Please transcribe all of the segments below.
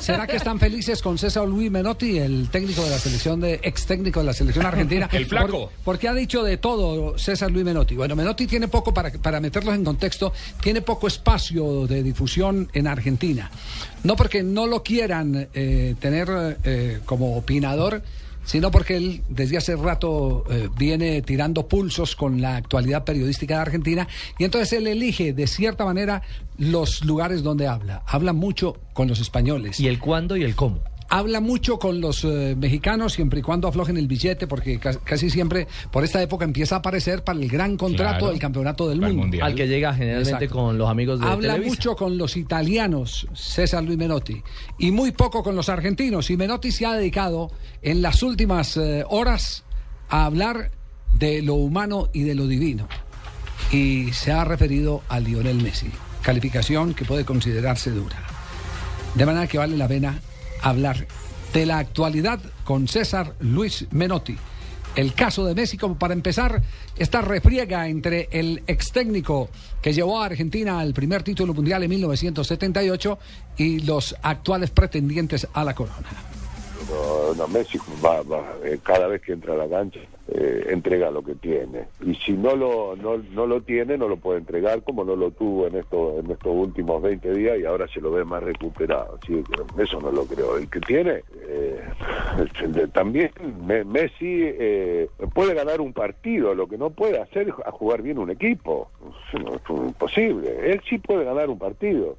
¿Será que están felices con César Luis Menotti, el técnico de la selección de ex técnico de la selección argentina? El flaco. porque ha dicho de todo César Luis Menotti. Bueno, Menotti tiene poco para para meterlos en contexto, tiene poco espacio de difusión en Argentina. No porque no lo quieran eh, tener eh, como opinador sino porque él desde hace rato eh, viene tirando pulsos con la actualidad periodística de Argentina y entonces él elige de cierta manera los lugares donde habla. Habla mucho con los españoles. ¿Y el cuándo y el cómo? Habla mucho con los eh, mexicanos siempre y cuando aflojen el billete, porque casi siempre por esta época empieza a aparecer para el gran contrato del campeonato del mundo. Al que llega generalmente con los amigos de Habla mucho con los italianos, César Luis Menotti, y muy poco con los argentinos. Y Menotti se ha dedicado en las últimas eh, horas a hablar de lo humano y de lo divino. Y se ha referido a Lionel Messi, calificación que puede considerarse dura. De manera que vale la pena hablar de la actualidad con César Luis Menotti. El caso de Messi, como para empezar, esta refriega entre el ex técnico que llevó a Argentina al primer título mundial en 1978 y los actuales pretendientes a la corona. Messi va, eh, cada vez que entra a la cancha eh, entrega lo que tiene. Y si no lo no, no lo tiene no lo puede entregar como no lo tuvo en estos en estos últimos 20 días y ahora se lo ve más recuperado. ¿sí? eso no lo creo. El que tiene eh, también Messi eh, puede ganar un partido. Lo que no puede hacer es jugar bien un equipo. Es imposible él sí puede ganar un partido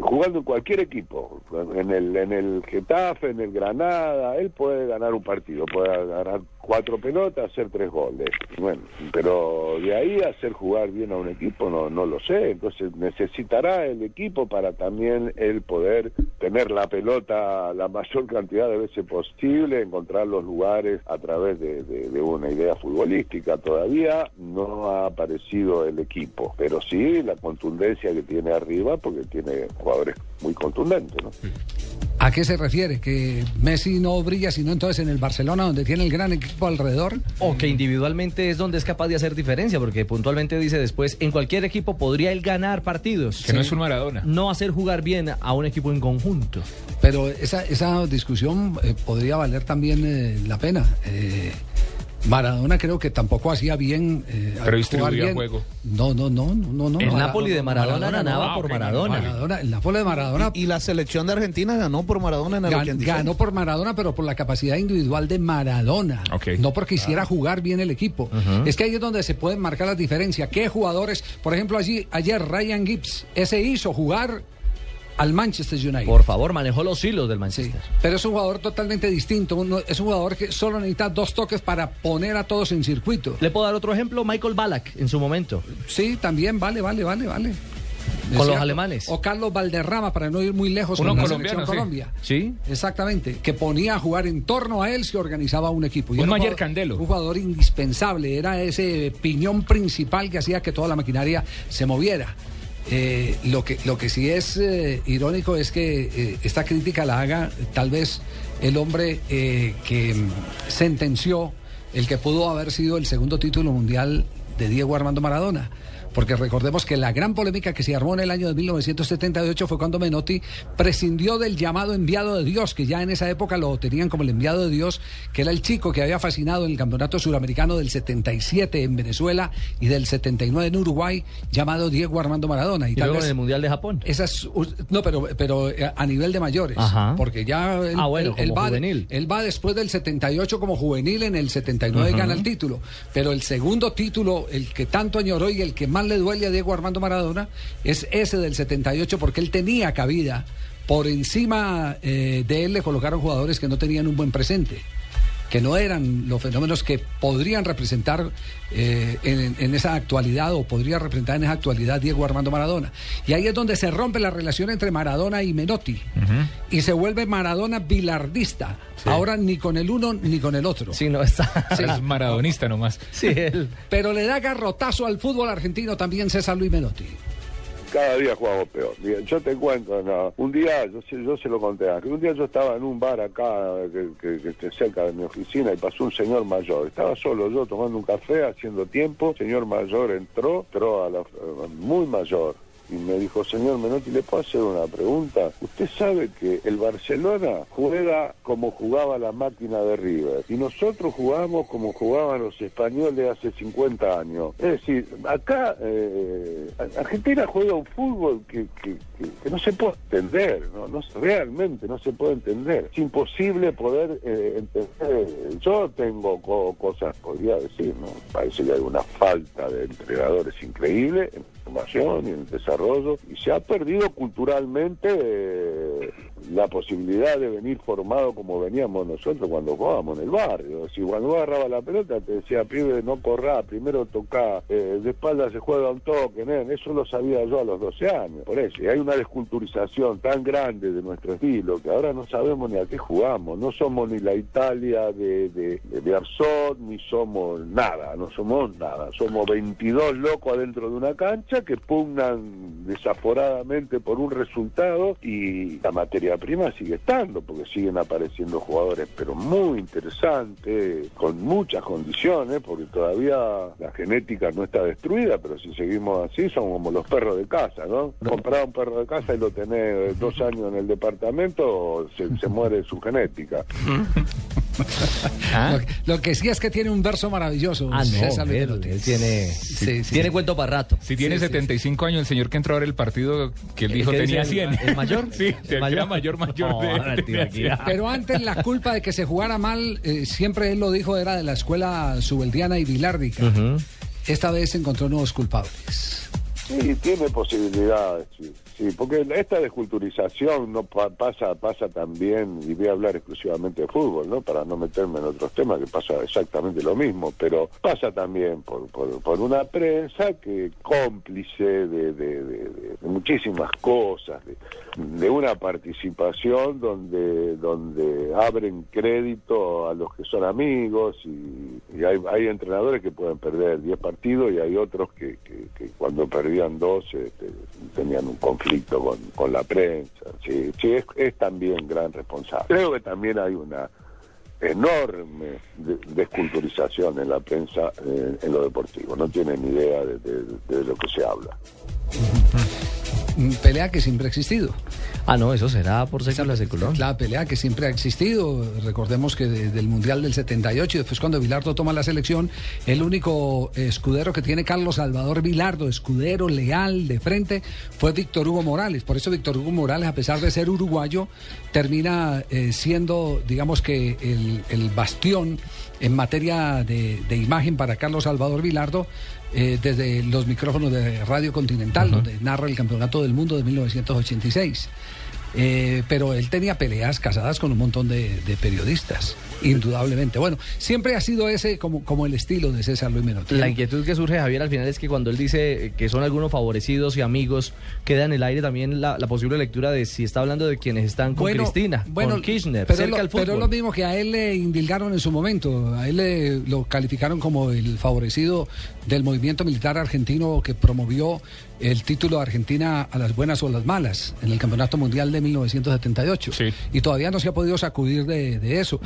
jugando en cualquier equipo. En el en el Getafe en el Granada él puede ganar un partido puede ganar cuatro pelotas, hacer tres goles. Bueno, pero de ahí hacer jugar bien a un equipo no, no lo sé. Entonces necesitará el equipo para también él poder tener la pelota la mayor cantidad de veces posible, encontrar los lugares a través de, de una idea futbolística. Todavía no ha aparecido el equipo, pero sí la contundencia que tiene arriba porque tiene jugadores muy contundentes. ¿no? ¿A qué se refiere? ¿Que Messi no brilla sino entonces en el Barcelona donde tiene el gran equipo alrededor? O que individualmente es donde es capaz de hacer diferencia, porque puntualmente dice después, en cualquier equipo podría él ganar partidos. Que no es un Maradona. No hacer jugar bien a un equipo en conjunto. Pero esa, esa discusión eh, podría valer también eh, la pena. Eh, Maradona creo que tampoco hacía bien. Eh, Pero distribuía juego. No, no, no, no, no. El Napoli de Maradona, ganaba por Maradona. El Napoli de Maradona. Y, la selección de Argentina ganó por Maradona en el Ganó por Maradona, pero por la capacidad individual de Maradona. No porque hiciera jugar bien el equipo. Es que ahí es donde se pueden marcar las diferencias. ¿Qué jugadores? Por ejemplo, allí ayer Ryan Gibbs, ese hizo jugar al Manchester United. Por favor, manejó los hilos del Manchester. pero es un jugador totalmente distinto. es un jugador que solo necesita dos toques para poner a todos en circuito. ¿Le puedo dar otro ejemplo? Michael Ballack en su momento. Sí, también, vale, vale, vale, vale. Con los alemanes. O Carlos Valderrama, para no ir muy lejos con la selección Colombia. Sí. Exactamente. Que ponía a jugar en torno a él si organizaba un equipo. un Mayer Candelo. Un jugador indispensable. Era ese piñón principal que hacía que toda la maquinaria se moviera. Eh, lo, que, lo que sí es eh, irónico es que eh, esta crítica la haga tal vez el hombre que mm, sentenció el que pudo haber sido el segundo título mundial de Diego Armando Maradona porque recordemos que la gran polémica que se armó en el año de 1978 fue cuando Menotti prescindió del llamado enviado de Dios, que ya en esa época lo tenían como el enviado de Dios, que era el chico que había fascinado en el campeonato suramericano del 77 en Venezuela y del 79 en Uruguay, llamado Diego Armando Maradona. Y, luego en el Mundial de Japón. Esas, no, pero, pero eh, a nivel de mayores, porque ya él, ah, bueno, va, juvenil. él va después del 78 como juvenil, en el 79 gana el título, pero el segundo título, el que tanto añoró y el que más le duele a Diego Armando Maradona es ese del 78 porque él tenía cabida. Por encima eh, de él le colocaron jugadores que no tenían un buen presente que no eran los fenómenos que podrían representar eh, en, esa actualidad o podría representar en esa actualidad Diego Armando Maradona. Y ahí es donde se rompe la relación entre Maradona y Menotti. Y se vuelve Maradona bilardista. Ahora ni con el uno ni con el otro. Sí, no está. Es maradonista nomás. Sí, él. Pero le da garrotazo al fútbol argentino también César Luis Menotti cada día jugamos peor. Yo te cuento, no, un día, yo, yo se lo conté que un día yo estaba en un bar acá, que, cerca de mi oficina, y pasó un señor mayor. Estaba solo yo tomando un café, haciendo tiempo. El señor mayor entró, entró a la, muy mayor, y me dijo, señor Menotti, ¿le puedo hacer una pregunta? Usted sabe que el Barcelona juega como jugaba la máquina de River y nosotros jugamos como jugaban los españoles hace 50 años. Es decir, acá eh, Argentina juega un fútbol que, que, no se puede entender, ¿no? realmente no se puede entender. Es imposible poder eh, entender. Yo tengo cosas, podría decir, ¿no? Parece que hay una falta de entrenadores increíble y en desarrollo y se ha perdido culturalmente eh, la posibilidad de venir formado como veníamos nosotros cuando jugábamos en el barrio. Si cuando agarraba la pelota te decía, pibe, no corra, primero toca, eh, de espalda se juega un toque, eso lo sabía yo a los 12 años. Por eso, y hay una desculturización tan grande de nuestro estilo que ahora no sabemos ni a qué jugamos. No somos ni la Italia de, de, de Arzot, ni somos nada, no somos nada. Somos 22 locos adentro de una cancha que pugnan desaforadamente por un resultado y la materia prima sigue estando, porque siguen apareciendo jugadores, pero muy interesantes, con muchas condiciones, porque todavía la genética no está destruida, pero si seguimos así, son como los perros de casa, ¿no? Comprar un perro de casa y lo tenés dos años en el departamento, se, se muere su genética. ¿Ah? Lo, que sí es que tiene un verso maravilloso. Ah, no, él, tiene, tiene cuento para rato. Si tiene 75 años, el señor que entró ahora el partido, que él dijo tenía 100. ¿El mayor? sí, ¿El mayor? mayor, mayor. de, pero antes la culpa de que se jugara mal, eh, siempre él lo dijo, era de la escuela subeldiana y bilárdica. Esta vez encontró nuevos culpables. Sí, tiene posibilidades, sí. Porque esta desculturización no pasa pasa también, y voy a hablar exclusivamente de fútbol, ¿no? Para no meterme en otros temas, que pasa exactamente lo mismo, pero pasa también por, por, una prensa que cómplice de, de, muchísimas cosas, de, una participación donde, donde abren crédito a los que son amigos y, hay, hay, entrenadores que pueden perder 10 partidos y hay otros que, que, cuando dos este, tenían un conflicto con, con la prensa. Sí, sí es, también gran responsable. Creo que también hay una enorme desculturización en la prensa eh, en lo deportivo. No tienen idea de lo que se habla. pelea que siempre ha existido. Ah, no, eso será por século secular. La pelea que siempre ha existido. Recordemos que desde el Mundial del 78 y después cuando Vilardo toma la selección, el único escudero que tiene Carlos Salvador Vilardo, escudero leal de frente, fue Víctor Hugo Morales. Por eso Víctor Hugo Morales, a pesar de ser uruguayo, termina eh, siendo, digamos que, el, bastión en materia de, de imagen para Carlos Salvador Vilardo eh, desde los micrófonos de Radio Continental, donde narra el Campeonato del Mundo de 1986. Eh, pero él tenía peleas casadas con un montón de, periodistas, indudablemente. Bueno, siempre ha sido ese como, como el estilo de César Luis Menotti. La inquietud que surge, Javier, al final es que cuando él dice que son algunos favorecidos y amigos, queda en el aire también la, posible lectura de si está hablando de quienes están con Cristina, con Kirchner, pero cerca lo, Pero lo mismo que a él le indilgaron en su momento, a él le, lo calificaron como el favorecido del movimiento militar argentino que promovió el título de Argentina a las buenas o las malas en el Campeonato Mundial de 1978. Y todavía no se ha podido sacudir de, eso.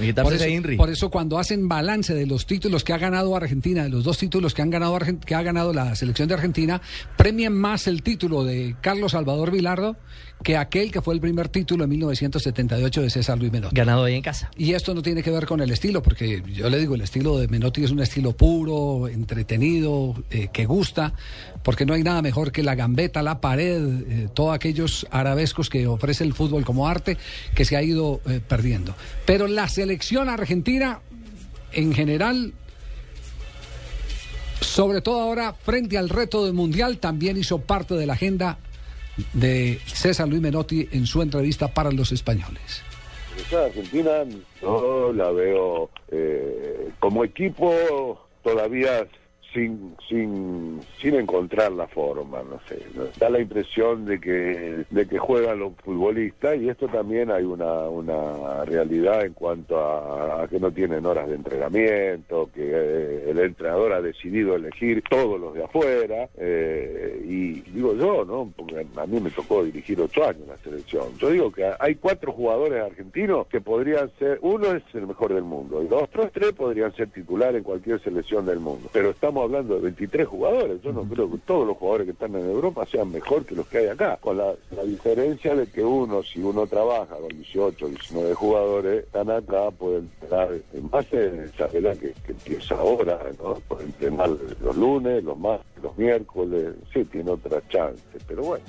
Por eso, cuando hacen balance de los títulos que ha ganado Argentina, de los dos títulos que, han ganado, que ha ganado la selección de Argentina, premian más el título de Carlos Salvador Vilardo que aquel que fue el primer título en 1978 de César Luis Menotti. Ganado ahí en casa. Y esto no tiene que ver con el estilo, porque yo le digo, el estilo de Menotti es un estilo puro, entretenido, eh, que gusta, porque no hay nada mejor que la gambeta, la pared, eh, todos aquellos arabescos que ofrece el fútbol como arte, que se ha ido eh, perdiendo. Pero la selección argentina, en general, sobre todo ahora, frente al reto del Mundial, también hizo parte de la agenda de César Luis Menotti en su entrevista para los españoles. Argentina la veo eh, como equipo todavía sin, sin, sin encontrar la forma, no sé. Da la impresión de que, de que juegan los futbolistas y esto también hay una, una realidad en cuanto a, que no tienen horas de entrenamiento, que eh, el entrenador ha decidido elegir todos los de afuera. Eh, y digo yo, ¿no? Porque a mí me tocó dirigir ocho años la selección. Yo digo que hay cuatro jugadores argentinos que podrían ser, uno es el mejor del mundo y dos, tres, tres podrían ser titular en cualquier selección del mundo. Pero estamos hablando de 23 jugadores. Yo no creo que todos los jugadores que están en Europa sean mejor que los que hay acá. Con la, diferencia de que uno, si uno trabaja con 18, 19 jugadores, están acá, pueden entrenar más en esa vela que, que, empieza ahora, ¿no? Pueden entrenar los lunes, los martes, los miércoles, sí, tiene otra chance. Pero bueno.